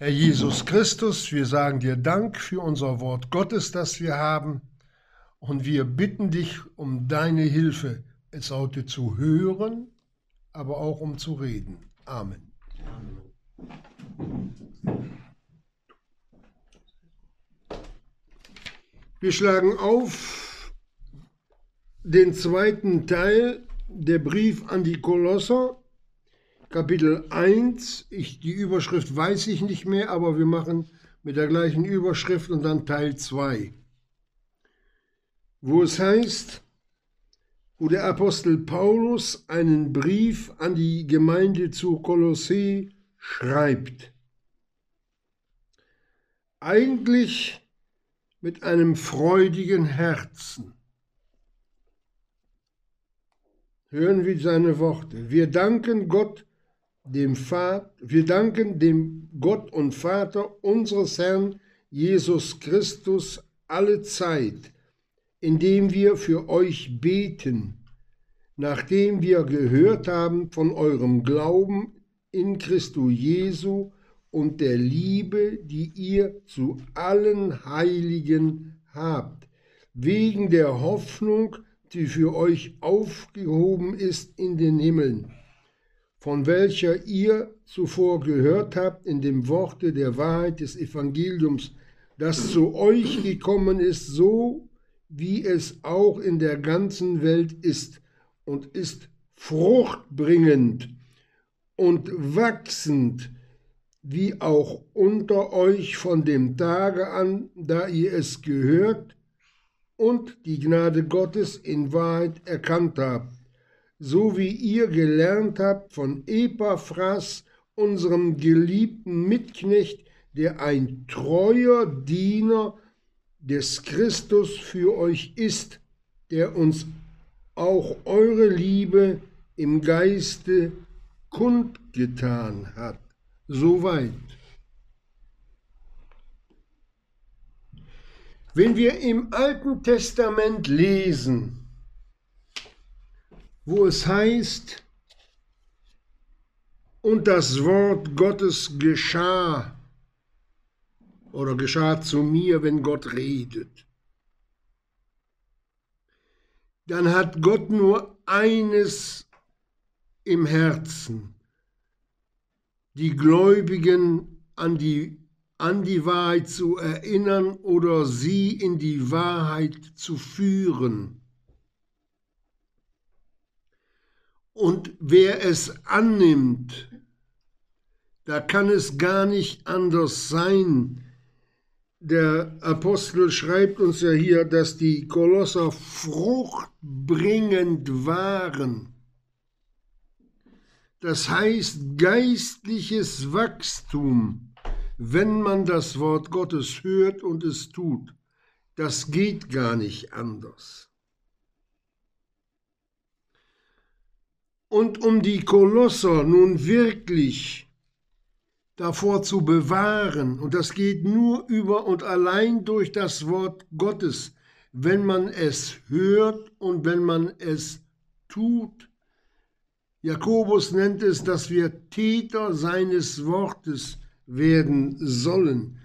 Herr Jesus Christus, wir sagen dir Dank für unser Wort Gottes, das wir haben, und wir bitten dich um deine Hilfe, es heute zu hören, aber auch um zu reden. Amen. Wir schlagen auf den zweiten Teil der Brief an die Kolosser Kapitel 1, ich, die Überschrift weiß ich nicht mehr, aber wir machen mit der gleichen Überschrift und dann Teil 2, wo es heißt, wo der Apostel Paulus einen Brief an die Gemeinde zu Kolossee schreibt. Eigentlich mit einem freudigen Herzen. Hören wir seine Worte. Wir danken Gott, dem wir danken dem Gott und Vater unseres Herrn Jesus Christus alle Zeit, indem wir für euch beten, nachdem wir gehört haben von eurem Glauben in Christus Jesu und der Liebe, die ihr zu allen Heiligen habt, wegen der Hoffnung, die für euch aufgehoben ist in den Himmeln von welcher ihr zuvor gehört habt in dem Worte der Wahrheit des Evangeliums, das zu euch gekommen ist, so wie es auch in der ganzen Welt ist und ist fruchtbringend und wachsend, wie auch unter euch von dem Tage an, da ihr es gehört und die Gnade Gottes in Wahrheit erkannt habt so wie ihr gelernt habt von Epaphras, unserem geliebten Mitknecht, der ein treuer Diener des Christus für euch ist, der uns auch eure Liebe im Geiste kundgetan hat. Soweit. Wenn wir im Alten Testament lesen, wo es heißt, und das Wort Gottes geschah oder geschah zu mir, wenn Gott redet. Dann hat Gott nur eines im Herzen, die Gläubigen an die, an die Wahrheit zu erinnern oder sie in die Wahrheit zu führen. Und wer es annimmt, da kann es gar nicht anders sein. Der Apostel schreibt uns ja hier, dass die Kolosser fruchtbringend waren. Das heißt geistliches Wachstum, wenn man das Wort Gottes hört und es tut. Das geht gar nicht anders. Und um die Kolosser nun wirklich davor zu bewahren, und das geht nur über und allein durch das Wort Gottes, wenn man es hört und wenn man es tut. Jakobus nennt es, dass wir Täter seines Wortes werden sollen.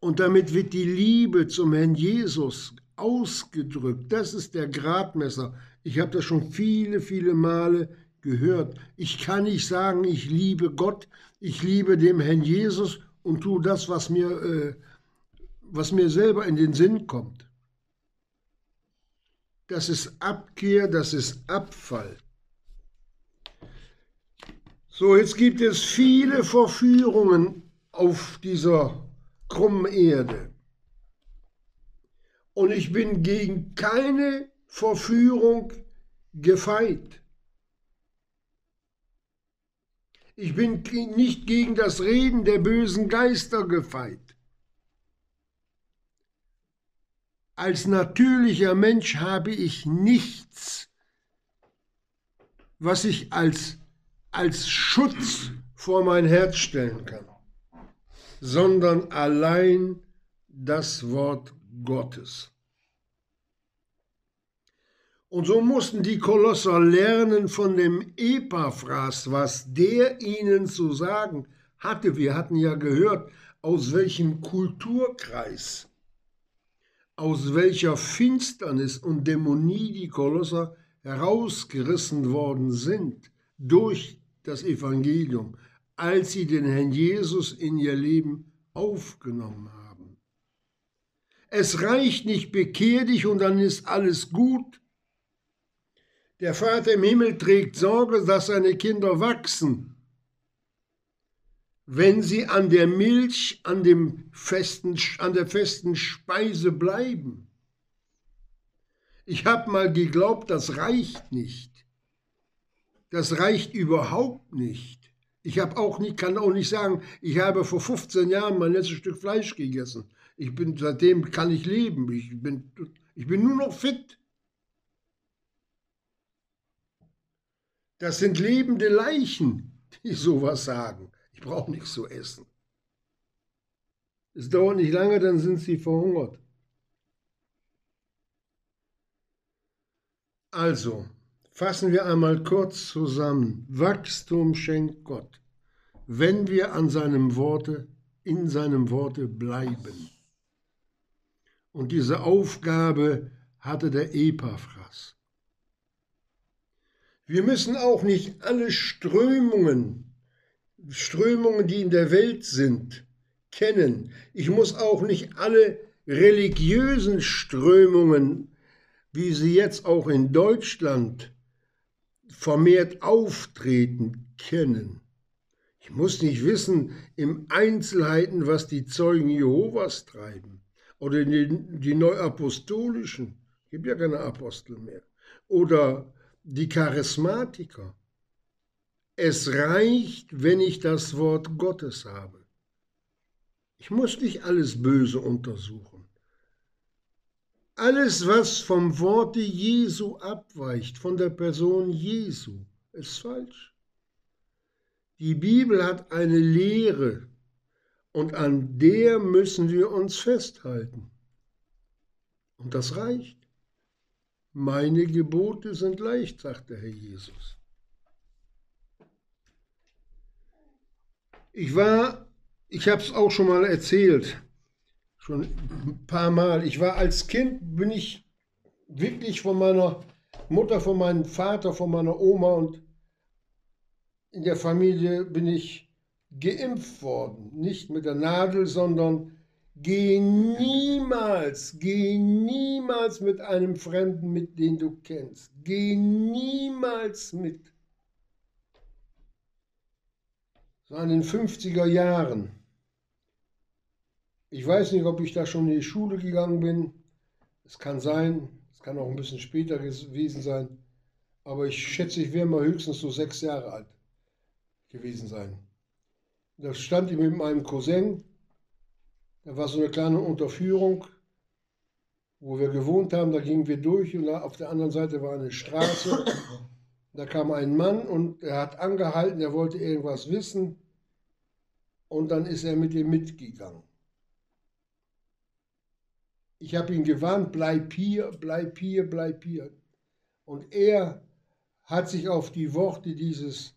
Und damit wird die Liebe zum Herrn Jesus ausgedrückt. Das ist der Gradmesser. Ich habe das schon viele, viele Male gehört. Ich kann nicht sagen, ich liebe Gott, ich liebe dem Herrn Jesus und tue das, was mir, äh, was mir selber in den Sinn kommt. Das ist Abkehr, das ist Abfall. So, jetzt gibt es viele Verführungen auf dieser krummen Erde. Und ich bin gegen keine Verführung gefeit. Ich bin nicht gegen das Reden der bösen Geister gefeit. Als natürlicher Mensch habe ich nichts, was ich als, als Schutz vor mein Herz stellen kann, sondern allein das Wort Gottes. Und so mussten die Kolosser lernen von dem Epaphras, was der ihnen zu sagen hatte. Wir hatten ja gehört, aus welchem Kulturkreis, aus welcher Finsternis und Dämonie die Kolosser herausgerissen worden sind durch das Evangelium, als sie den Herrn Jesus in ihr Leben aufgenommen haben. Es reicht nicht, bekehr dich und dann ist alles gut. Der Vater im Himmel trägt Sorge, dass seine Kinder wachsen. Wenn sie an der Milch, an, dem festen, an der festen Speise bleiben. Ich habe mal geglaubt, das reicht nicht. Das reicht überhaupt nicht. Ich habe auch nicht, kann auch nicht sagen, ich habe vor 15 Jahren mein letztes Stück Fleisch gegessen. Ich bin, seitdem kann ich leben. Ich bin, ich bin nur noch fit. Das sind lebende Leichen, die sowas sagen. Ich brauche nichts zu essen. Es dauert nicht lange, dann sind sie verhungert. Also, Fassen wir einmal kurz zusammen. Wachstum schenkt Gott, wenn wir an seinem Worte, in seinem Worte bleiben. Und diese Aufgabe hatte der Epaphras. Wir müssen auch nicht alle Strömungen, Strömungen, die in der Welt sind, kennen. Ich muss auch nicht alle religiösen Strömungen, wie sie jetzt auch in Deutschland vermehrt auftreten, kennen. Ich muss nicht wissen im Einzelheiten, was die Zeugen Jehovas treiben oder die, die Neuapostolischen, gibt ja keine Apostel mehr, oder die Charismatiker. Es reicht, wenn ich das Wort Gottes habe. Ich muss nicht alles Böse untersuchen. Alles, was vom Worte Jesu abweicht, von der Person Jesu, ist falsch. Die Bibel hat eine Lehre und an der müssen wir uns festhalten. Und das reicht. Meine Gebote sind leicht, sagt der Herr Jesus. Ich war, ich habe es auch schon mal erzählt, schon ein paar Mal. Ich war als Kind, bin ich wirklich von meiner Mutter, von meinem Vater, von meiner Oma und in der Familie bin ich geimpft worden. Nicht mit der Nadel, sondern geh niemals, geh niemals mit einem Fremden, mit den du kennst. Geh niemals mit. So in den 50er Jahren ich weiß nicht, ob ich da schon in die Schule gegangen bin. Es kann sein, es kann auch ein bisschen später gewesen sein. Aber ich schätze, ich wäre mal höchstens so sechs Jahre alt gewesen sein. Da stand ich mit meinem Cousin. Da war so eine kleine Unterführung, wo wir gewohnt haben. Da gingen wir durch und auf der anderen Seite war eine Straße. Da kam ein Mann und er hat angehalten, er wollte irgendwas wissen. Und dann ist er mit ihm mitgegangen. Ich habe ihn gewarnt, bleib hier, bleib hier, bleib hier. Und er hat sich auf die Worte dieses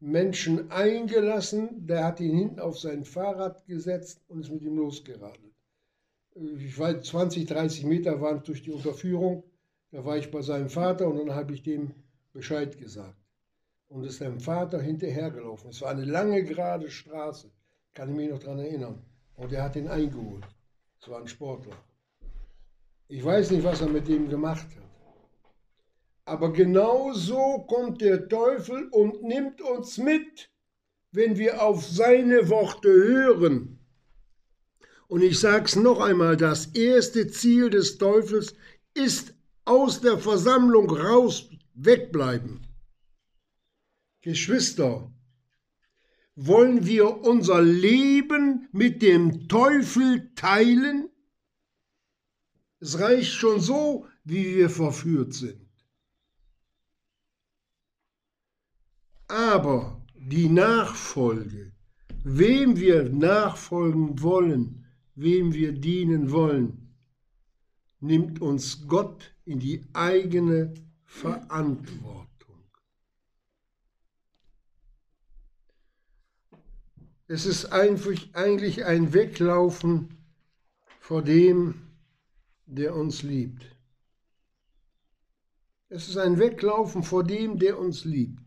Menschen eingelassen, der hat ihn hinten auf sein Fahrrad gesetzt und ist mit ihm losgeradelt. Ich weiß, 20, 30 Meter waren durch die Unterführung. Da war ich bei seinem Vater und dann habe ich dem Bescheid gesagt. Und ist seinem Vater hinterhergelaufen. Es war eine lange, gerade Straße, kann ich mich noch daran erinnern. Und er hat ihn eingeholt. Es war ein Sportler. Ich weiß nicht, was er mit dem gemacht hat. Aber genau so kommt der Teufel und nimmt uns mit, wenn wir auf seine Worte hören. Und ich sage es noch einmal, das erste Ziel des Teufels ist aus der Versammlung raus, wegbleiben. Geschwister, wollen wir unser Leben mit dem Teufel teilen? Es reicht schon so, wie wir verführt sind. Aber die Nachfolge, wem wir nachfolgen wollen, wem wir dienen wollen, nimmt uns Gott in die eigene Verantwortung. Es ist eigentlich ein Weglaufen vor dem, der uns liebt. Es ist ein Weglaufen vor dem, der uns liebt.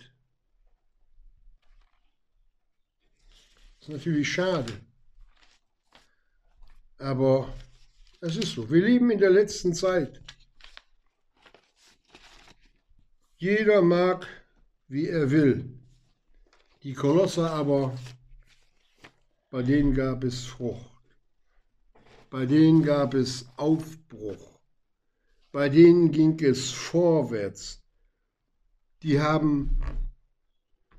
Ist natürlich schade. Aber es ist so. Wir leben in der letzten Zeit. Jeder mag, wie er will. Die Kolosse aber, bei denen gab es Frucht. Bei denen gab es Aufbruch. Bei denen ging es vorwärts. Die haben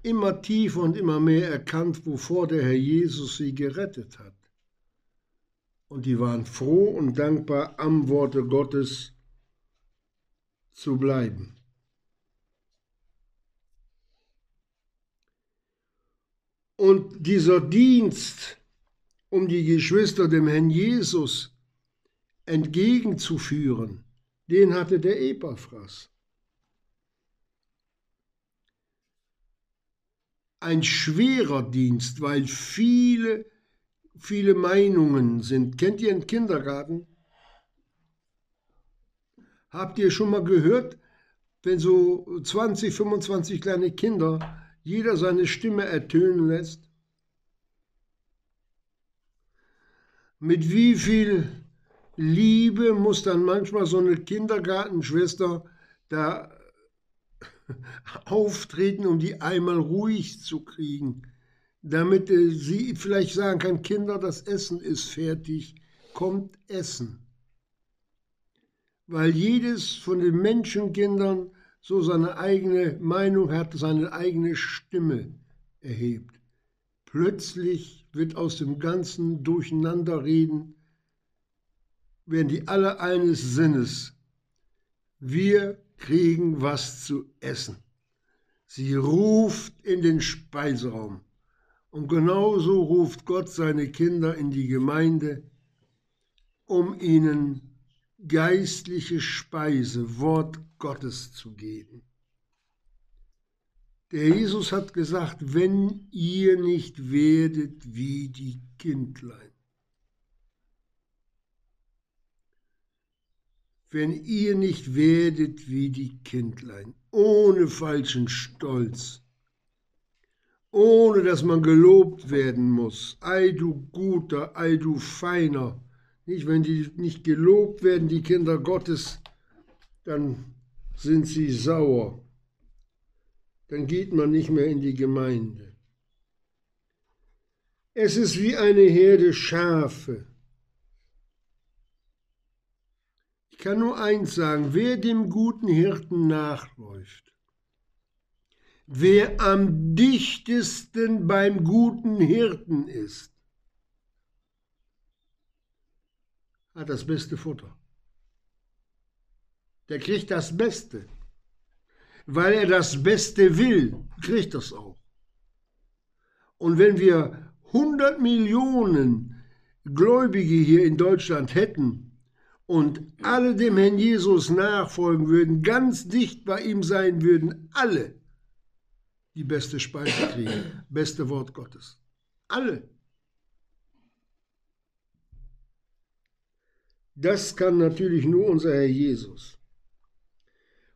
immer tiefer und immer mehr erkannt, wovor der Herr Jesus sie gerettet hat. Und die waren froh und dankbar, am Worte Gottes zu bleiben. Und dieser Dienst, um die Geschwister dem Herrn Jesus entgegenzuführen, den hatte der Epaphras. Ein schwerer Dienst, weil viele, viele Meinungen sind. Kennt ihr einen Kindergarten? Habt ihr schon mal gehört, wenn so 20, 25 kleine Kinder jeder seine Stimme ertönen lässt? Mit wie viel Liebe muss dann manchmal so eine Kindergartenschwester da auftreten, um die einmal ruhig zu kriegen, damit äh, sie vielleicht sagen kann, Kinder, das Essen ist fertig, kommt Essen. Weil jedes von den Menschenkindern so seine eigene Meinung hat, seine eigene Stimme erhebt. Plötzlich wird aus dem ganzen Durcheinanderreden, werden die alle eines Sinnes. Wir kriegen was zu essen. Sie ruft in den Speiseraum. Und genauso ruft Gott seine Kinder in die Gemeinde, um ihnen geistliche Speise, Wort Gottes zu geben. Der Jesus hat gesagt, wenn ihr nicht werdet wie die Kindlein, wenn ihr nicht werdet wie die Kindlein, ohne falschen Stolz, ohne dass man gelobt werden muss, ei du guter, ei du feiner, nicht, wenn die nicht gelobt werden, die Kinder Gottes, dann sind sie sauer. Dann geht man nicht mehr in die Gemeinde. Es ist wie eine Herde Schafe. Ich kann nur eins sagen, wer dem guten Hirten nachläuft, wer am dichtesten beim guten Hirten ist, hat das beste Futter. Der kriegt das Beste. Weil er das Beste will, kriegt das auch. Und wenn wir 100 Millionen Gläubige hier in Deutschland hätten und alle dem Herrn Jesus nachfolgen würden, ganz dicht bei ihm sein würden, alle die beste Speise kriegen, beste Wort Gottes. Alle. Das kann natürlich nur unser Herr Jesus.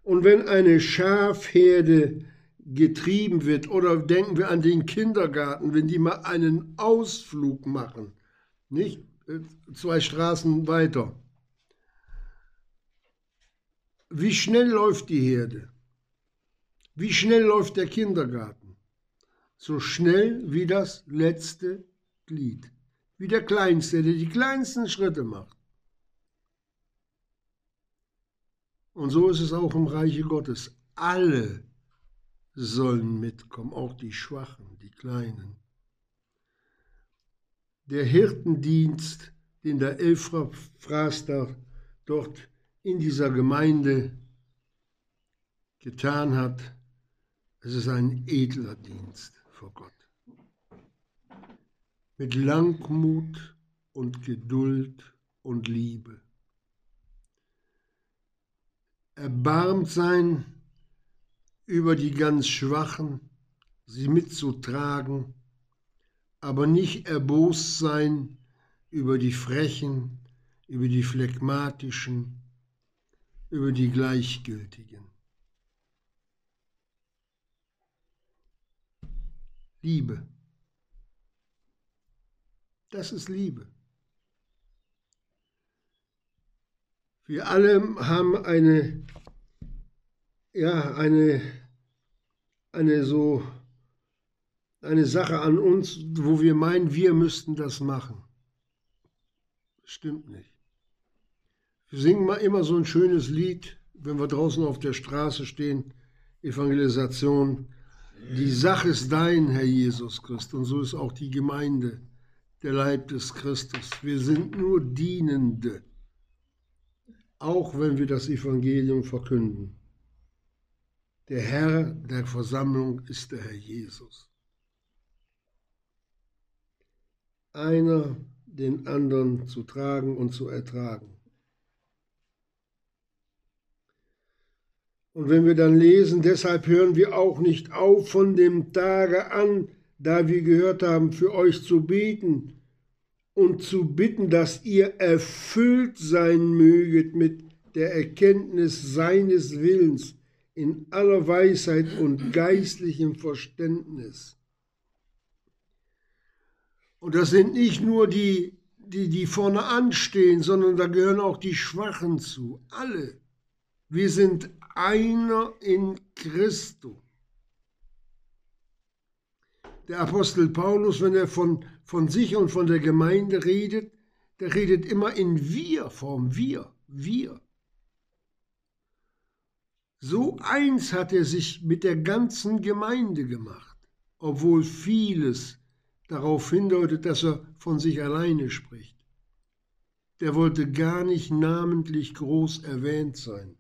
Und wenn eine Schafherde getrieben wird, oder denken wir an den Kindergarten, wenn die mal einen Ausflug machen, nicht äh, zwei Straßen weiter. Wie schnell läuft die Herde? Wie schnell läuft der Kindergarten? So schnell wie das letzte Glied. Wie der Kleinste, der die kleinsten Schritte macht. Und so ist es auch im Reiche Gottes. Alle sollen mitkommen, auch die Schwachen, die Kleinen. Der Hirtendienst, den der Elfraster dort in dieser Gemeinde getan hat, es ist ein edler Dienst vor Gott. Mit Langmut und Geduld und Liebe erbarmt sein über die ganz Schwachen, sie mitzutragen aber nicht erbost sein über die Frechen, über die Phlegmatischen, über die Gleichgültigen. Liebe. Das ist Liebe. Wir alle haben eine, ja, eine, eine so, eine Sache an uns, wo wir meinen, wir müssten das machen. Stimmt nicht. Wir singen mal immer so ein schönes Lied, wenn wir draußen auf der Straße stehen, Evangelisation. Die Sache ist dein, Herr Jesus Christus, und so ist auch die Gemeinde, der Leib des Christus. Wir sind nur Dienende auch wenn wir das Evangelium verkünden. Der Herr der Versammlung ist der Herr Jesus. Einer den anderen zu tragen und zu ertragen. Und wenn wir dann lesen, deshalb hören wir auch nicht auf von dem Tage an, da wir gehört haben, für euch zu beten, und zu bitten, dass ihr erfüllt sein möget mit der Erkenntnis seines Willens in aller Weisheit und geistlichem Verständnis. Und das sind nicht nur die, die, die vorne anstehen, sondern da gehören auch die Schwachen zu. Alle. Wir sind einer in Christus. Der Apostel Paulus, wenn er von von sich und von der Gemeinde redet, der redet immer in Wir-Form, wir, wir. So eins hat er sich mit der ganzen Gemeinde gemacht, obwohl vieles darauf hindeutet, dass er von sich alleine spricht. Der wollte gar nicht namentlich groß erwähnt sein.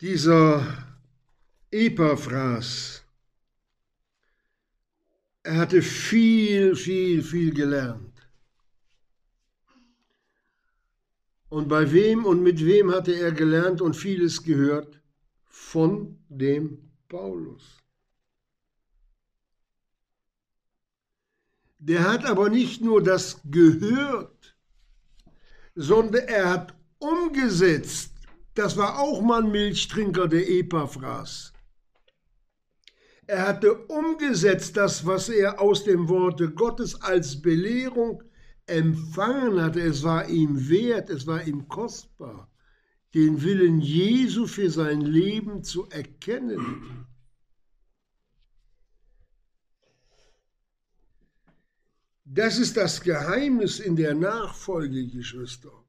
Dieser Epaphras, er hatte viel, viel, viel gelernt. Und bei wem und mit wem hatte er gelernt und vieles gehört? Von dem Paulus. Der hat aber nicht nur das gehört, sondern er hat umgesetzt, das war auch mal ein Milchtrinker, der Epaphras. Er hatte umgesetzt das, was er aus dem Worte Gottes als Belehrung empfangen hatte. Es war ihm wert, es war ihm kostbar, den Willen Jesu für sein Leben zu erkennen. Das ist das Geheimnis in der Nachfolge, Geschwister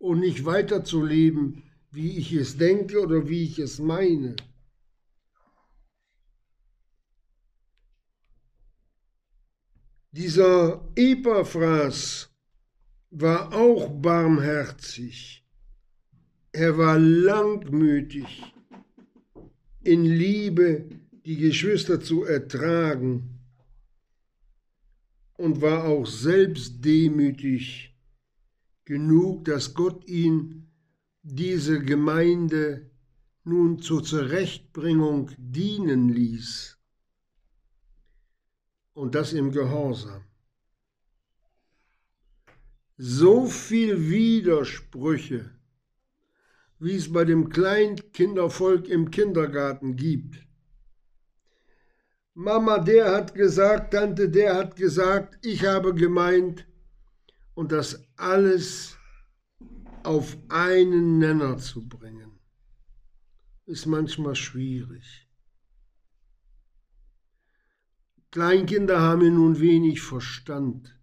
und nicht weiterzuleben, wie ich es denke oder wie ich es meine. Dieser Epaphras war auch barmherzig. Er war langmütig, in Liebe die Geschwister zu ertragen und war auch selbst demütig genug, dass Gott ihn diese Gemeinde nun zur Zurechtbringung dienen ließ und das im Gehorsam. So viel Widersprüche, wie es bei dem Kleinkindervolk im Kindergarten gibt. Mama, der hat gesagt, Tante, der hat gesagt, ich habe gemeint, und das alles auf einen Nenner zu bringen, ist manchmal schwierig. Kleinkinder haben ja nun wenig Verstand,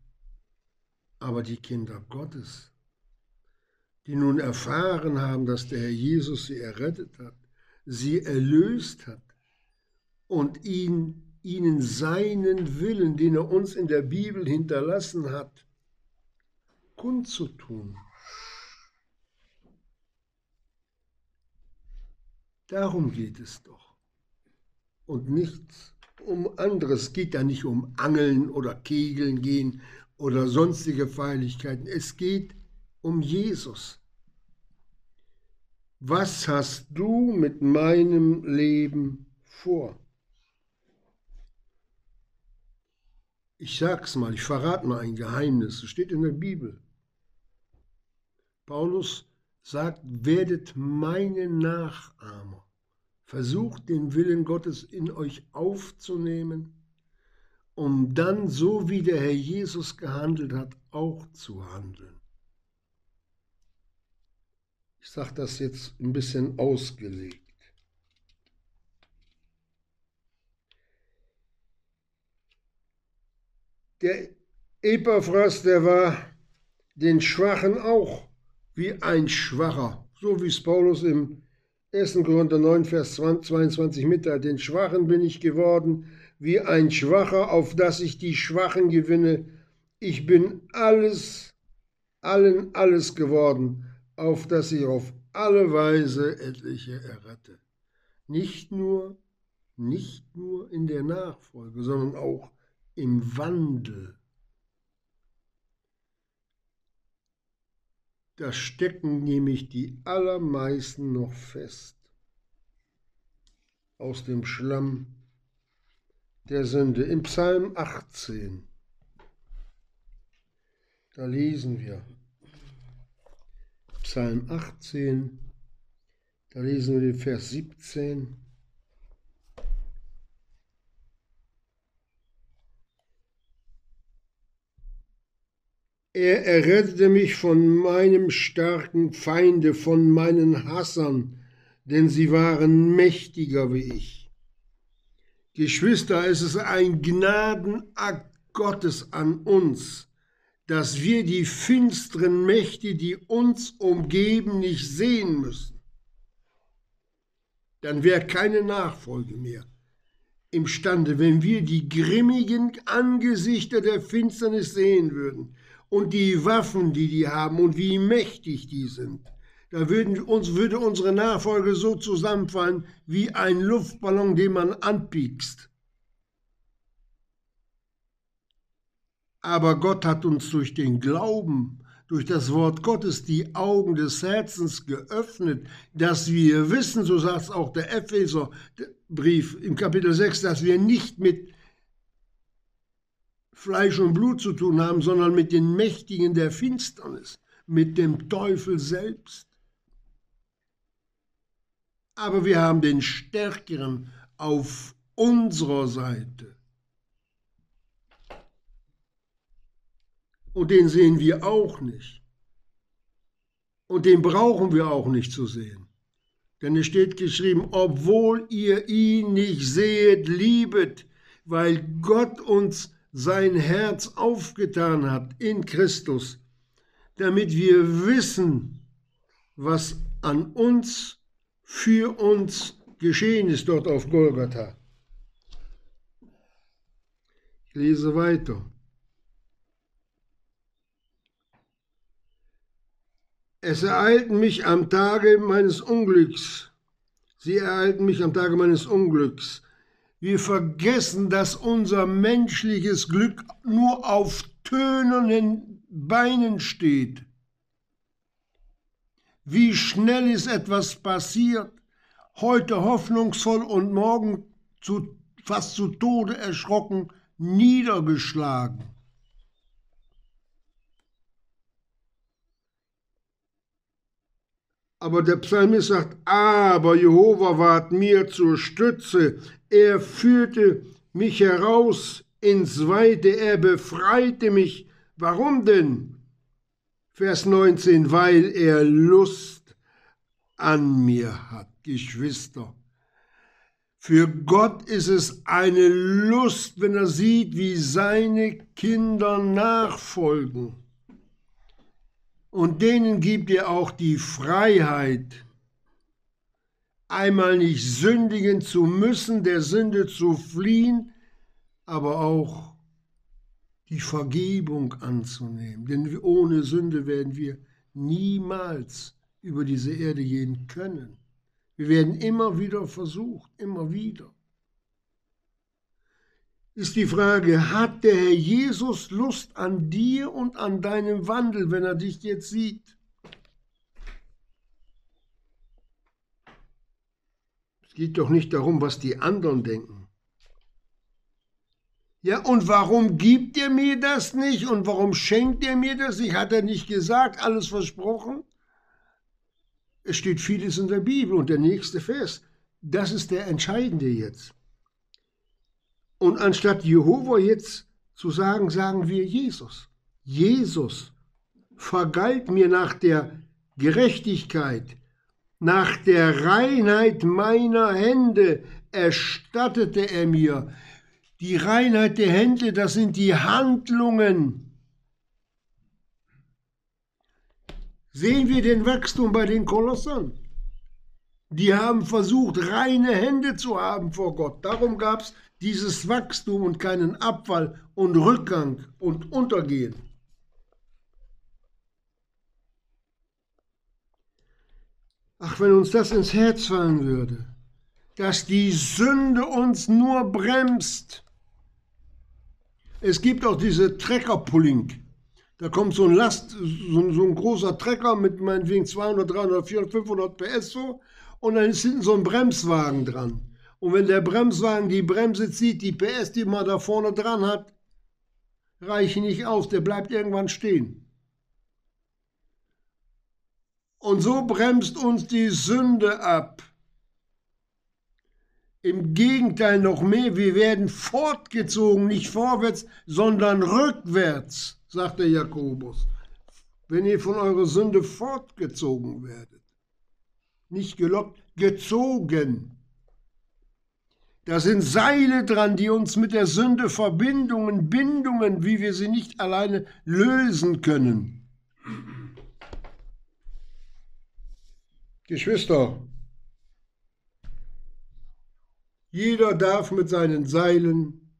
aber die Kinder Gottes, die nun erfahren haben, dass der Herr Jesus sie errettet hat, sie erlöst hat und ihn, ihnen seinen Willen, den er uns in der Bibel hinterlassen hat, kundzutun. Darum geht es doch. Und nichts um anderes. Es geht ja nicht um Angeln oder Kegeln gehen oder sonstige Feierlichkeiten. Es geht um Jesus. Was hast du mit meinem Leben vor? Ich sag's mal, ich verrate mal ein Geheimnis, es steht in der Bibel. Paulus sagt, werdet meine Nachahmer. Versucht den Willen Gottes in euch aufzunehmen, um dann, so wie der Herr Jesus gehandelt hat, auch zu handeln. Ich sage das jetzt ein bisschen ausgelegt. Der Epaphras, der war den Schwachen auch wie ein Schwacher, so wie es Paulus im 1. Korinther 9, Vers 22 mitteilt. Den Schwachen bin ich geworden, wie ein Schwacher, auf dass ich die Schwachen gewinne. Ich bin alles, allen alles geworden, auf dass ich auf alle Weise etliche errette. Nicht nur, nicht nur in der Nachfolge, sondern auch im Wandel. Da stecken nämlich die allermeisten noch fest. Aus dem Schlamm. Der Sünde. Im Psalm 18, da lesen wir, Psalm 18, da lesen wir den Vers 17. Er errettete mich von meinem starken Feinde, von meinen Hassern, denn sie waren mächtiger wie ich. Geschwister, es ist ein Gnadenakt Gottes an uns, dass wir die finsteren Mächte, die uns umgeben, nicht sehen müssen. Dann wäre keine Nachfolge mehr imstande, wenn wir die grimmigen Angesichter der Finsternis sehen würden, und die Waffen, die die haben und wie mächtig die sind. Da würden uns, würde unsere Nachfolge so zusammenfallen wie ein Luftballon, den man anpiekst. Aber Gott hat uns durch den Glauben, durch das Wort Gottes die Augen des Herzens geöffnet, dass wir wissen, so sagt es auch der Epheserbrief im Kapitel 6, dass wir nicht mit Fleisch und Blut zu tun haben, sondern mit den Mächtigen der Finsternis, mit dem Teufel selbst. Aber wir haben den Stärkeren auf unserer Seite. Und den sehen wir auch nicht. Und den brauchen wir auch nicht zu sehen. Denn es steht geschrieben, obwohl ihr ihn nicht seht, liebet, weil Gott uns sein Herz aufgetan hat in Christus, damit wir wissen, was an uns, für uns geschehen ist dort auf Golgatha. Ich lese weiter. Es ereilten mich am Tage meines Unglücks. Sie ereilten mich am Tage meines Unglücks. Wir vergessen, dass unser menschliches Glück nur auf tönernen Beinen steht. Wie schnell ist etwas passiert, heute hoffnungsvoll und morgen zu, fast zu Tode erschrocken, niedergeschlagen. Aber der Psalmist sagt, aber Jehova ward mir zur Stütze, er führte mich heraus ins Weite, er befreite mich. Warum denn? Vers 19, weil er Lust an mir hat, Geschwister. Für Gott ist es eine Lust, wenn er sieht, wie seine Kinder nachfolgen. Und denen gibt er auch die Freiheit, einmal nicht sündigen zu müssen, der Sünde zu fliehen, aber auch die Vergebung anzunehmen. Denn ohne Sünde werden wir niemals über diese Erde gehen können. Wir werden immer wieder versucht, immer wieder. ist die Frage, hat der Herr Jesus Lust an dir und an deinem Wandel, wenn er dich jetzt sieht? Geht doch nicht darum, was die anderen denken. Ja, und warum gibt er mir das nicht? Und warum schenkt er mir das nicht? Hat er nicht gesagt, alles versprochen? Es steht vieles in der Bibel und der nächste Vers. Das ist der entscheidende jetzt. Und anstatt Jehova jetzt zu sagen, sagen wir Jesus. Jesus vergalt mir nach der Gerechtigkeit, nach der Reinheit meiner Hände erstattete er mir. Die Reinheit der Hände, das sind die Handlungen. Sehen wir den Wachstum bei den Kolossern. Die haben versucht, reine Hände zu haben vor Gott. Darum gab es dieses Wachstum und keinen Abfall und Rückgang und Untergehen. Ach, wenn uns das ins Herz fallen würde, dass die Sünde uns nur bremst. Es gibt auch diese Trecker-Pulling. Da kommt so ein Last, so, ein großer Trecker mit meinetwegen 200, 300, 400, 500 PS so und dann ist hinten so ein Bremswagen dran. Und wenn der Bremswagen die Bremse zieht, die PS, die man da vorne dran hat, reichen nicht aus, der bleibt irgendwann stehen. Und so bremst uns die Sünde ab. Im Gegenteil noch mehr, wir werden fortgezogen, nicht vorwärts, sondern rückwärts, sagt der Jakobus, wenn ihr von eurer Sünde fortgezogen werdet. Nicht gelockt, gezogen. Da sind Seile dran, die uns mit der Sünde Verbindungen, Bindungen, wie wir sie nicht alleine lösen können. Geschwister, jeder darf mit seinen Seilen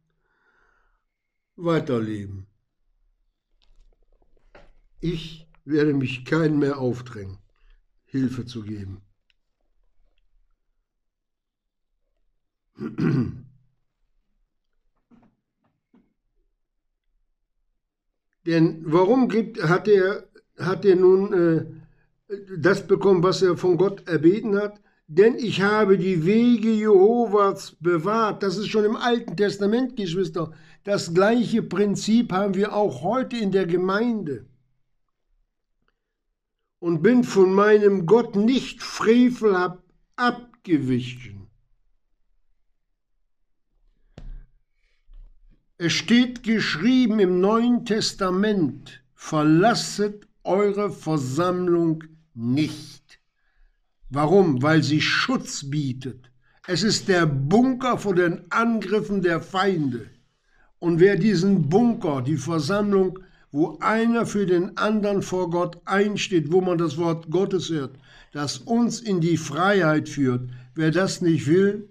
weiterleben. Ich werde mich keinen mehr aufdrängen, Hilfe zu geben. Denn warum gibt, hat, er, hat er nun äh, das bekommen, was er von Gott erbeten hat? Denn ich habe die Wege Jehovas bewahrt. Das ist schon im Alten Testament, Geschwister. Das gleiche Prinzip haben wir auch heute in der Gemeinde. Und bin von meinem Gott nicht frevelhaft abgewichen. Es steht geschrieben im Neuen Testament, verlasset eure Versammlung nicht. Warum? Weil sie Schutz bietet. Es ist der Bunker vor den Angriffen der Feinde. Und wer diesen Bunker, die Versammlung, wo einer für den anderen vor Gott einsteht, wo man das Wort Gottes hört, das uns in die Freiheit führt, wer das nicht will,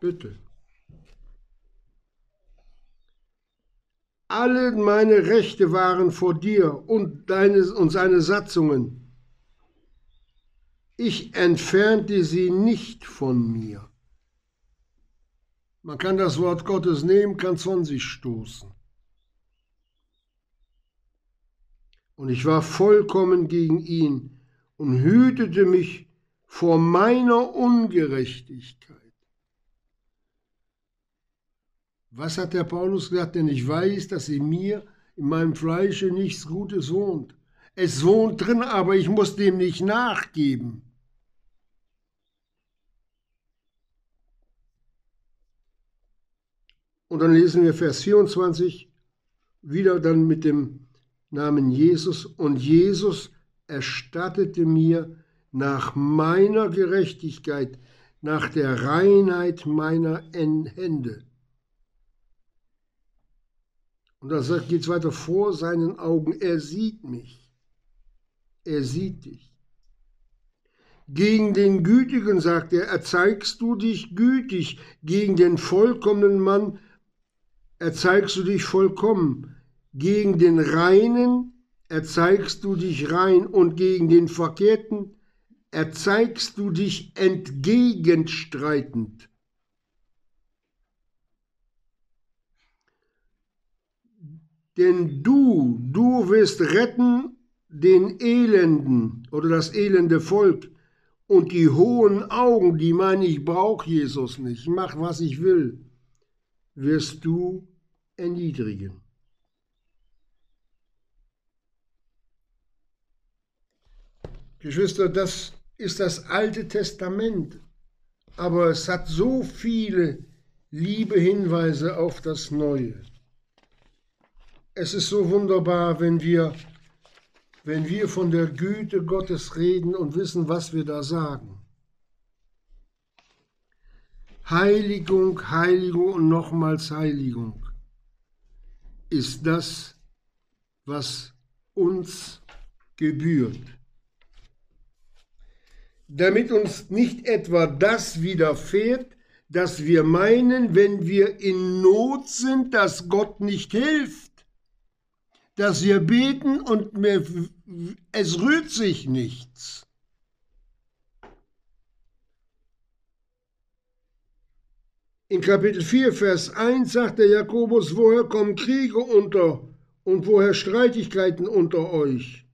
bitte. Alle meine Rechte waren vor dir und, deine, und seine Satzungen. Ich entfernte sie nicht von mir. Man kann das Wort Gottes nehmen, kann es von sich stoßen. Und ich war vollkommen gegen ihn und hütete mich vor meiner Ungerechtigkeit. Was hat der Paulus gesagt? Denn ich weiß, dass in mir, in meinem Fleische nichts Gutes wohnt. Es wohnt drin, aber ich muss dem nicht nachgeben. Und dann lesen wir Vers 24 wieder dann mit dem Namen Jesus. Und Jesus erstattete mir nach meiner Gerechtigkeit, nach der Reinheit meiner Hände. Und da geht es weiter vor seinen Augen. Er sieht mich. Er sieht dich. Gegen den Gütigen, sagt er, erzeigst du dich gütig. Gegen den vollkommenen Mann erzeigst du dich vollkommen. Gegen den Reinen erzeigst du dich rein. Und gegen den Verkehrten erzeigst du dich entgegenstreitend. Denn du, du wirst retten den Elenden oder das elende Volk und die hohen Augen, die meinen, ich brauche Jesus nicht, ich mach, was ich will, wirst du erniedrigen. Geschwister, das ist das Alte Testament, aber es hat so viele liebe Hinweise auf das Neue. Es ist so wunderbar, wenn wir, wenn wir von der Güte Gottes reden und wissen, was wir da sagen. Heiligung, Heiligung und nochmals Heiligung ist das, was uns gebührt. Damit uns nicht etwa das widerfährt, dass wir meinen, wenn wir in Not sind, dass Gott nicht hilft dass wir beten und mir, es rührt sich nichts. In Kapitel 4, Vers 1 sagt der Jakobus, woher kommen Kriege unter und woher Streitigkeiten unter euch?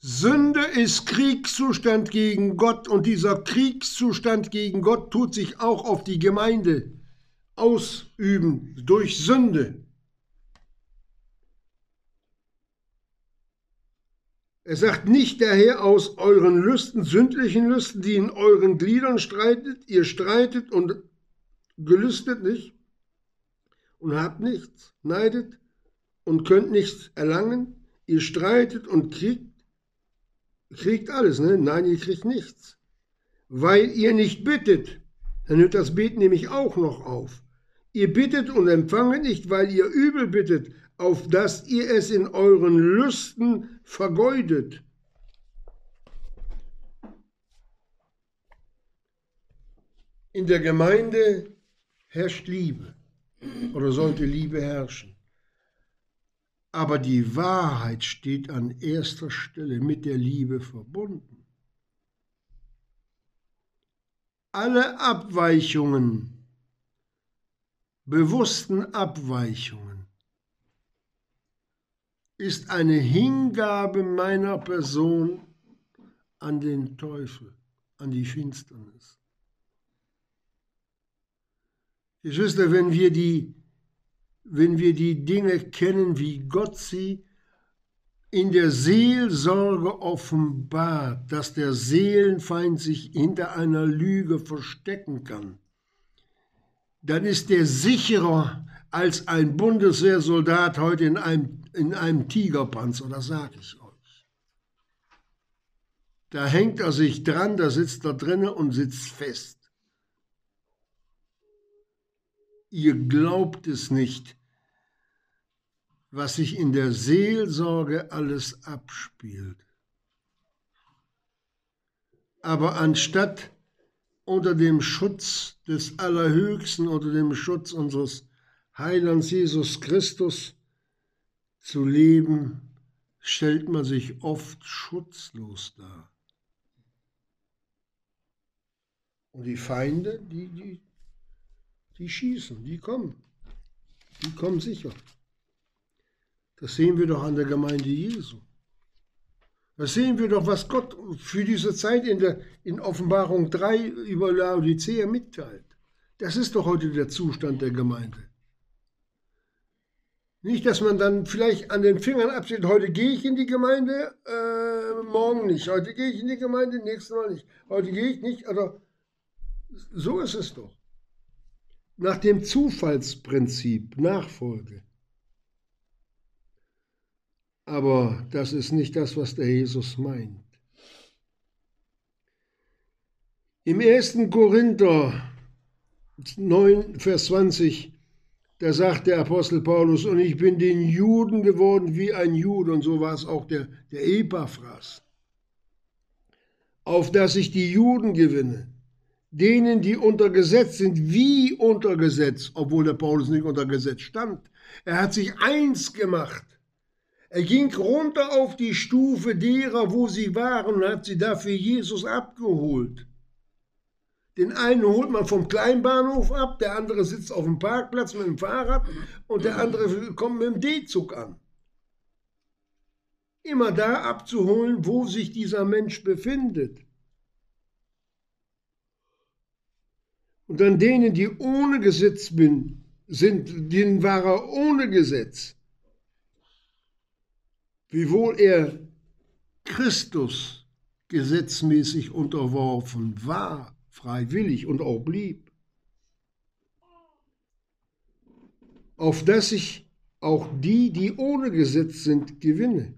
Sünde ist Kriegszustand gegen Gott und dieser Kriegszustand gegen Gott tut sich auch auf die Gemeinde ausüben durch Sünde. Er sagt nicht daher aus euren Lüsten, sündlichen Lüsten, die in euren Gliedern streitet, ihr streitet und gelüstet nicht und habt nichts, neidet und könnt nichts erlangen, ihr streitet und kriegt, kriegt alles, ne? Nein, ihr kriegt nichts, weil ihr nicht bittet. Dann hört das Beten nämlich auch noch auf. Ihr bittet und empfanget nicht, weil ihr übel bittet, auf dass ihr es in euren Lüsten vergeudet. In der Gemeinde herrscht Liebe oder sollte Liebe herrschen. Aber die Wahrheit steht an erster Stelle mit der Liebe verbunden. Alle Abweichungen bewussten Abweichungen ist eine Hingabe meiner Person an den Teufel, an die Finsternis. Geschwister, wenn wir die, wenn wir die Dinge kennen, wie Gott sie in der Seelsorge offenbart, dass der Seelenfeind sich hinter einer Lüge verstecken kann, dann ist er sicherer als ein Bundeswehrsoldat heute in einem, in einem Tigerpanzer, das sage ich euch. Da hängt er sich dran, da sitzt er drinnen und sitzt fest. Ihr glaubt es nicht, was sich in der Seelsorge alles abspielt. Aber anstatt unter dem Schutz des Allerhöchsten, unter dem Schutz unseres Heilands Jesus Christus zu leben, stellt man sich oft schutzlos dar. Und die Feinde, die, die, die schießen, die kommen. Die kommen sicher. Das sehen wir doch an der Gemeinde Jesu. Da sehen wir doch, was Gott für diese Zeit in, der, in Offenbarung 3 über Laodicea mitteilt. Das ist doch heute der Zustand der Gemeinde. Nicht, dass man dann vielleicht an den Fingern absieht, heute gehe ich in die Gemeinde, äh, morgen nicht. Heute gehe ich in die Gemeinde, nächstes Mal nicht. Heute gehe ich nicht. Oder so ist es doch. Nach dem Zufallsprinzip, Nachfolge. Aber das ist nicht das, was der Jesus meint. Im 1. Korinther 9, Vers 20, da sagt der Apostel Paulus, und ich bin den Juden geworden wie ein Jude, und so war es auch der, der Epaphras, auf dass ich die Juden gewinne, denen, die unter Gesetz sind, wie unter Gesetz, obwohl der Paulus nicht unter Gesetz stand. Er hat sich eins gemacht er ging runter auf die Stufe derer, wo sie waren, und hat sie dafür Jesus abgeholt. Den einen holt man vom Kleinbahnhof ab, der andere sitzt auf dem Parkplatz mit dem Fahrrad und der andere kommt mit dem D-Zug an. Immer da abzuholen, wo sich dieser Mensch befindet. Und dann denen, die ohne Gesetz sind, denen war er ohne Gesetz. Wiewohl er Christus gesetzmäßig unterworfen war, freiwillig und auch blieb, auf dass ich auch die, die ohne Gesetz sind, gewinne.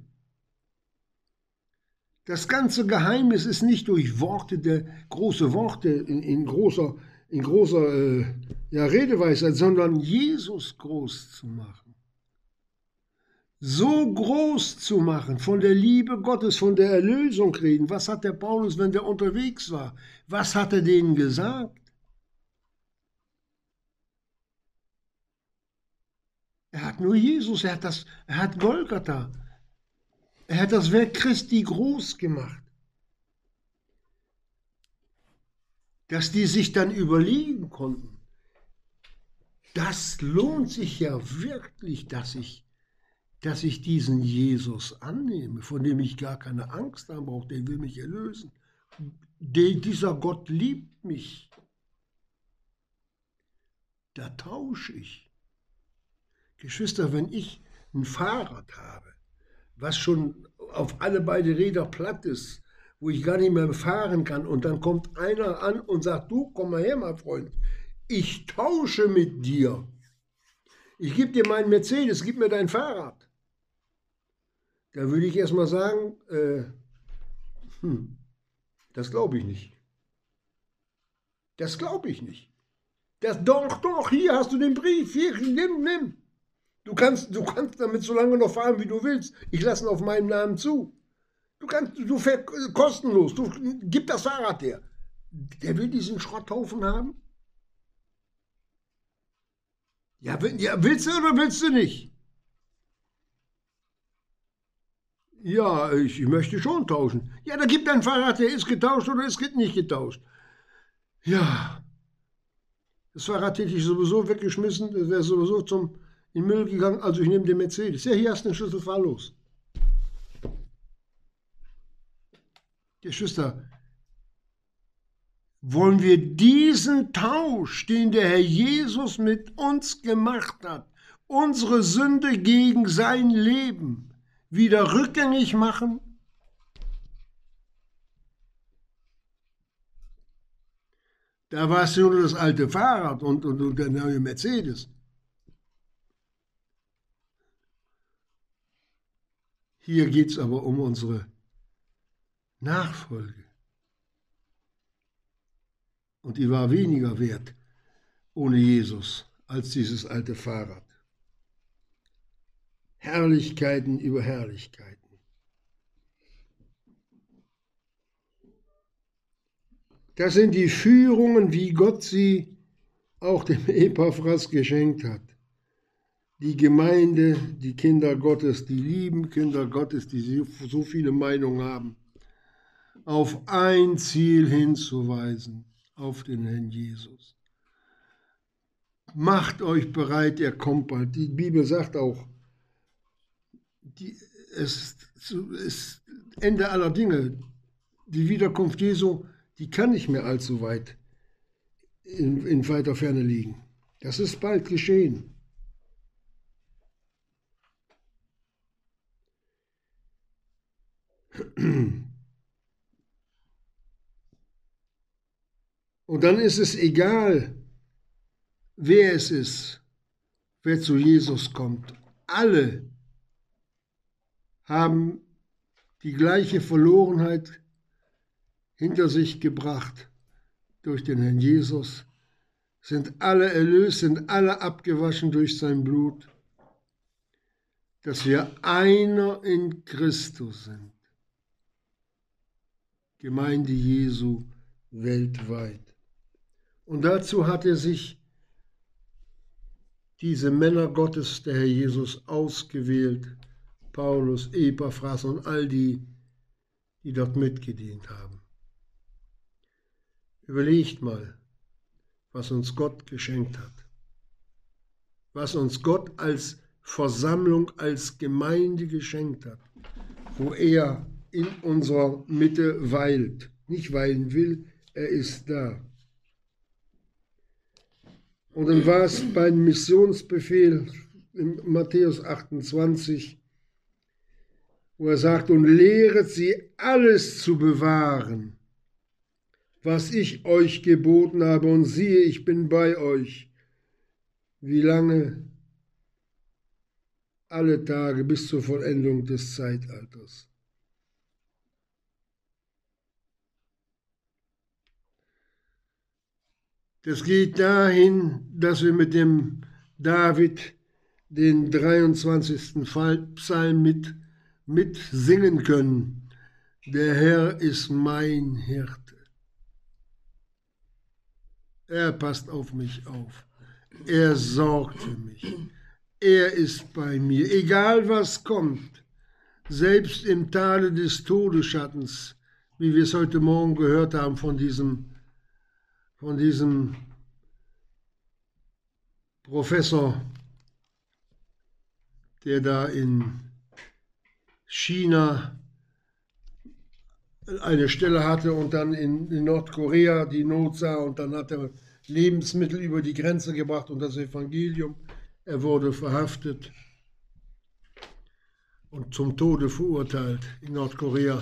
Das ganze Geheimnis ist nicht durch Worte, der große Worte in, in großer, in großer äh, ja, Redeweisheit, sondern Jesus groß zu machen. So groß zu machen, von der Liebe Gottes, von der Erlösung reden. Was hat der Paulus, wenn der unterwegs war? Was hat er denen gesagt? Er hat nur Jesus, er hat, das, er hat Golgatha, er hat das Werk Christi groß gemacht. Dass die sich dann überlegen konnten, das lohnt sich ja wirklich, dass ich, dass ich diesen Jesus annehme, von dem ich gar keine Angst haben brauche, der will mich erlösen. Der, dieser Gott liebt mich. Da tausche ich. Geschwister, wenn ich ein Fahrrad habe, was schon auf alle beide Räder platt ist, wo ich gar nicht mehr fahren kann. Und dann kommt einer an und sagt, du, komm mal her, mein Freund, ich tausche mit dir. Ich gebe dir meinen Mercedes, gib mir dein Fahrrad. Da würde ich erstmal sagen, äh, hm, das glaube ich nicht. Das glaube ich nicht. Das, doch, doch, hier hast du den Brief, hier, nimm, nimm. Du kannst, du kannst damit so lange noch fahren, wie du willst. Ich lasse ihn auf meinen Namen zu. Du kannst, du fährst kostenlos. Du gib das Fahrrad her. Der will diesen Schrotthaufen haben? Ja, willst du oder willst du nicht? Ja, ich, möchte schon tauschen. Ja, da gibt dein Fahrrad, der ist getauscht oder ist nicht getauscht. Ja, das Fahrrad hätte ich sowieso weggeschmissen, das wäre sowieso zum in den Müll gegangen, also ich nehme den Mercedes. Ja, hier hast du den Schlüssel, fahr los. Geschwister, wollen wir diesen Tausch, den der Herr Jesus mit uns gemacht hat, unsere Sünde gegen sein Leben, wieder rückgängig machen? Da war es nur das alte Fahrrad und, und, und der neue Mercedes. Hier geht es aber um unsere Nachfolge. Und die war weniger wert ohne Jesus als dieses alte Fahrrad. Herrlichkeiten über Herrlichkeiten. Das sind die Führungen, wie Gott sie auch dem Epaphras geschenkt hat die Gemeinde, die Kinder Gottes, die lieben Kinder Gottes, die so viele Meinungen haben, auf ein Ziel hinzuweisen, auf den Herrn Jesus. Macht euch bereit, er kommt bald. Die Bibel sagt auch, die, es ist Ende aller Dinge. Die Wiederkunft Jesu, die kann nicht mehr allzu weit in, in weiter Ferne liegen. Das ist bald geschehen. Und dann ist es egal, wer es ist, wer zu Jesus kommt. Alle haben die gleiche Verlorenheit hinter sich gebracht durch den Herrn Jesus, sind alle erlöst, sind alle abgewaschen durch sein Blut, dass wir einer in Christus sind. Gemeinde Jesu weltweit. Und dazu hat er sich diese Männer Gottes, der Herr Jesus, ausgewählt, Paulus, Epaphras und all die, die dort mitgedient haben. Überlegt mal, was uns Gott geschenkt hat. Was uns Gott als Versammlung, als Gemeinde geschenkt hat, wo er in unserer Mitte weilt. Nicht weilen will, er ist da. Und dann war es beim Missionsbefehl in Matthäus 28, wo er sagt, und lehret sie alles zu bewahren, was ich euch geboten habe, und siehe, ich bin bei euch. Wie lange? Alle Tage bis zur Vollendung des Zeitalters. Das geht dahin, dass wir mit dem David den 23. Psalm mit, mit singen können. Der Herr ist mein Hirte. Er passt auf mich auf. Er sorgt für mich. Er ist bei mir. Egal was kommt, selbst im Tale des Todesschattens, wie wir es heute Morgen gehört haben von diesem, von diesem Professor, der da in China eine Stelle hatte und dann in, in, Nordkorea die Not sah und dann hat er Lebensmittel über die Grenze gebracht und das Evangelium. Er wurde verhaftet und zum Tode verurteilt in Nordkorea.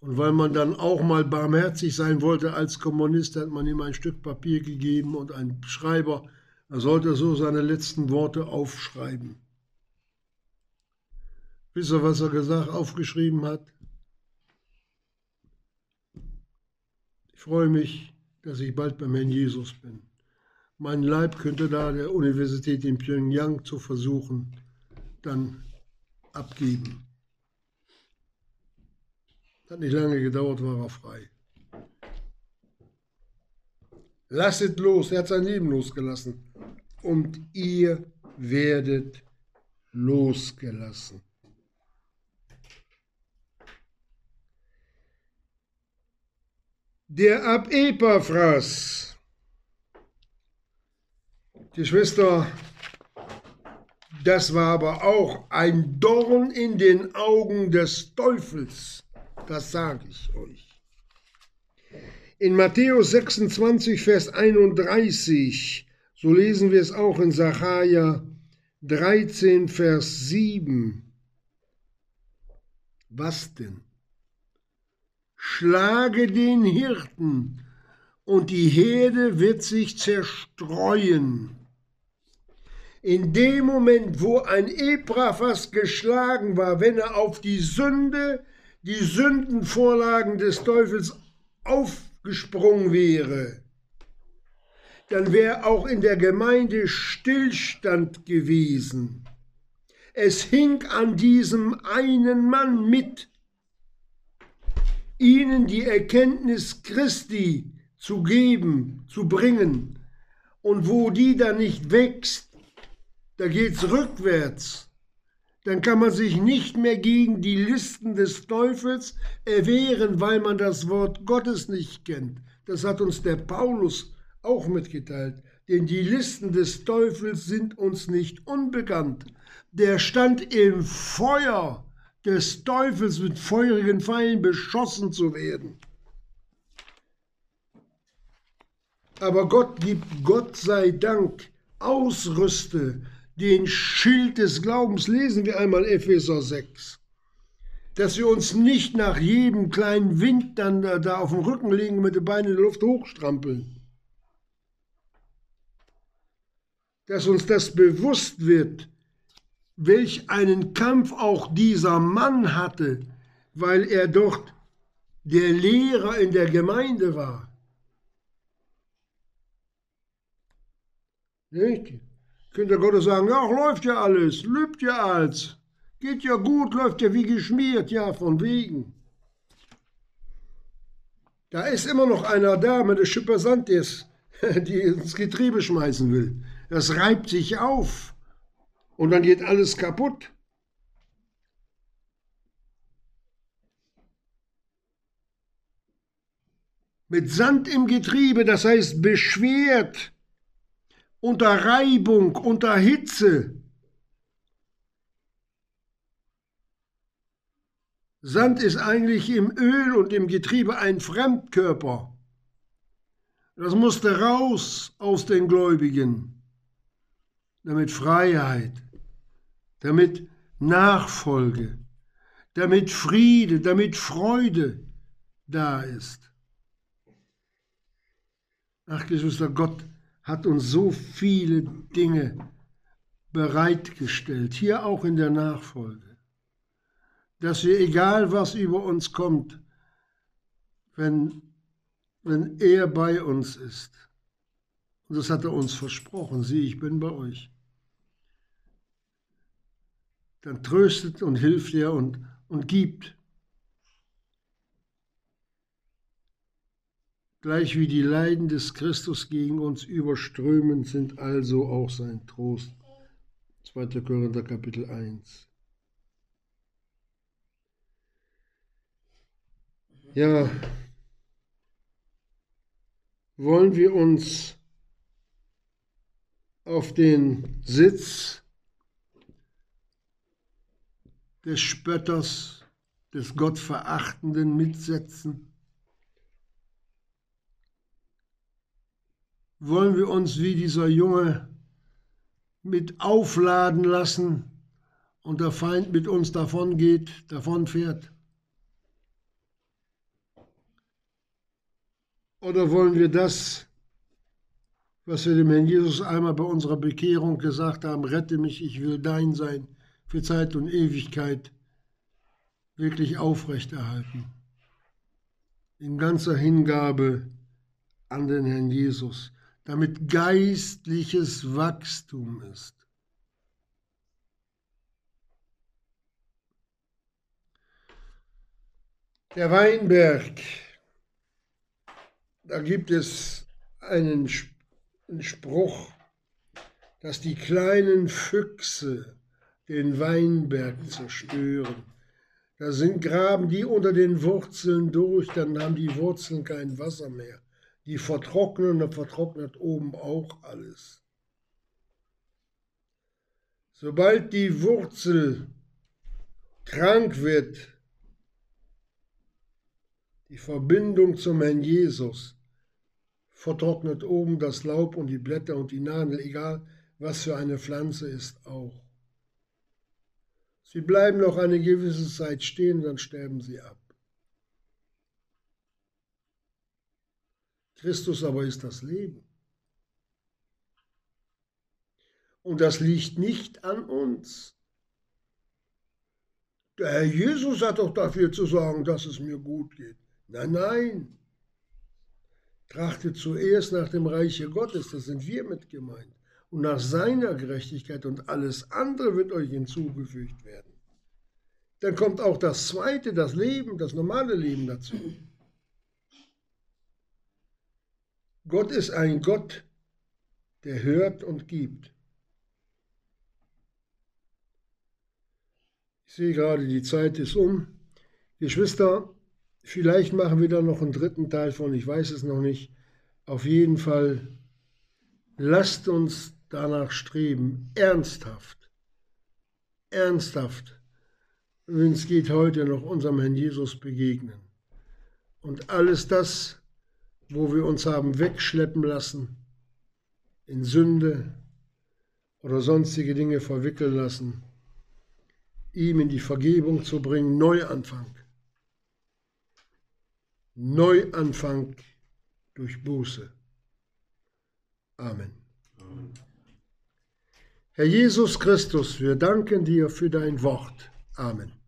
Und weil man dann auch mal barmherzig sein wollte als Kommunist, hat man ihm ein Stück Papier gegeben und einen Schreiber. Er sollte so seine letzten Worte aufschreiben. Wisst ihr, was er gesagt, aufgeschrieben hat? Ich freue mich, dass ich bald beim Herrn Jesus bin. Mein Leib könnte da der Universität in Pyongyang zu versuchen, dann abgeben. Hat nicht lange gedauert, war er frei. Lasset los, er hat sein Leben losgelassen. Und ihr werdet losgelassen. Der ab Epaphras, Geschwister, das war aber auch ein Dorn in den Augen des Teufels, das sage ich euch. In Matthäus 26, Vers 31, so lesen wir es auch in Sacharja 13, Vers 7. Was denn? Schlage den Hirten, und die Herde wird sich zerstreuen. In dem Moment, wo ein Epaphras geschlagen war, wenn er auf die Sünde, die Sündenvorlagen des Teufels aufgesprungen wäre, dann wäre auch in der Gemeinde Stillstand gewesen. Es hing an diesem einen Mann mit, ihnen die Erkenntnis Christi zu geben, zu bringen. Und wo die dann nicht wächst, da geht's rückwärts. Dann kann man sich nicht mehr gegen die Listen des Teufels erwehren, weil man das Wort Gottes nicht kennt. Das hat uns der Paulus auch mitgeteilt. Denn die Listen des Teufels sind uns nicht unbekannt. Der stand im Feuer des Teufels mit feurigen Pfeilen beschossen zu werden. Aber Gott gibt, Gott sei Dank, Ausrüste, den Schild des Glaubens, lesen wir einmal Epheser 6, dass wir uns nicht nach jedem kleinen Wind dann da, da auf den Rücken legen und mit den Beinen in der Luft hochstrampeln. Dass uns das bewusst wird, welch einen Kampf auch dieser Mann hatte, weil er dort der Lehrer in der Gemeinde war. Nicht? Könnte Gott sagen, ja, läuft ja alles, lübt ja alles, geht ja gut, läuft ja wie geschmiert, ja, von wegen. Da ist immer noch einer da mit der Schippe Sand, die ins Getriebe schmeißen will. Das reibt sich auf und dann geht alles kaputt. mit Sand im Getriebe, das heißt beschwert, unter Reibung, unter Hitze. Sand ist eigentlich im Öl und im Getriebe ein Fremdkörper. Das musste raus aus den Gläubigen, damit Freiheit, damit Nachfolge, damit Friede, damit Freude da ist. Ach, Geschwister, Gott hat uns so viele Dinge bereitgestellt, hier auch in der Nachfolge, dass wir, egal was über uns kommt, wenn, wenn er bei uns ist, und das hat er uns versprochen, sieh, ich bin bei euch, dann tröstet und hilft er und, und gibt. Gleich wie die Leiden des Christus gegen uns überströmen, sind also auch sein Trost. 2. Korinther Kapitel 1. Ja, wollen wir uns auf den Sitz des Spötters, des Gottverachtenden mitsetzen? wollen wir uns wie dieser Junge mit aufladen lassen und der Feind mit uns davon geht, davon fährt? Oder wollen wir das, was wir dem Herrn Jesus einmal bei unserer Bekehrung gesagt haben, rette mich, ich will dein sein, für Zeit und Ewigkeit, wirklich aufrechterhalten? In ganzer Hingabe an den Herrn Jesus damit geistliches Wachstum ist. Der Weinberg, da gibt es einen Spruch, dass die kleinen Füchse den Weinberg zerstören. Da sind Graben die unter den Wurzeln durch, dann haben die Wurzeln kein Wasser mehr die vertrocknen, dann vertrocknet oben auch alles. Sobald die Wurzel krank wird, die Verbindung zum Herrn Jesus, vertrocknet oben das Laub und die Blätter und die Nadel, egal was für eine Pflanze ist, auch. Sie bleiben noch eine gewisse Zeit stehen, dann sterben sie ab. Christus aber ist das Leben. Und das liegt nicht an uns. Der Herr Jesus hat doch dafür zu sorgen, dass es mir gut geht. Nein, nein. Trachtet zuerst nach dem Reiche Gottes, das sind wir mit gemeint, und nach seiner Gerechtigkeit und alles andere wird euch hinzugefügt werden. Dann kommt auch das zweite, das Leben, das normale Leben dazu. Gott ist ein Gott, der hört und gibt. Ich sehe gerade, die Zeit ist um. Geschwister, vielleicht machen wir da noch einen dritten Teil von, ich weiß es noch nicht. Auf jeden Fall, lasst uns danach streben, ernsthaft, ernsthaft, wenn es geht, heute noch unserem Herrn Jesus begegnen. Und alles das, wo wir uns haben wegschleppen lassen, in Sünde oder sonstige Dinge verwickeln lassen, ihm in die Vergebung zu bringen, Neuanfang. Neuanfang durch Buße. Amen. Amen. Herr Jesus Christus, wir danken dir für dein Wort. Amen.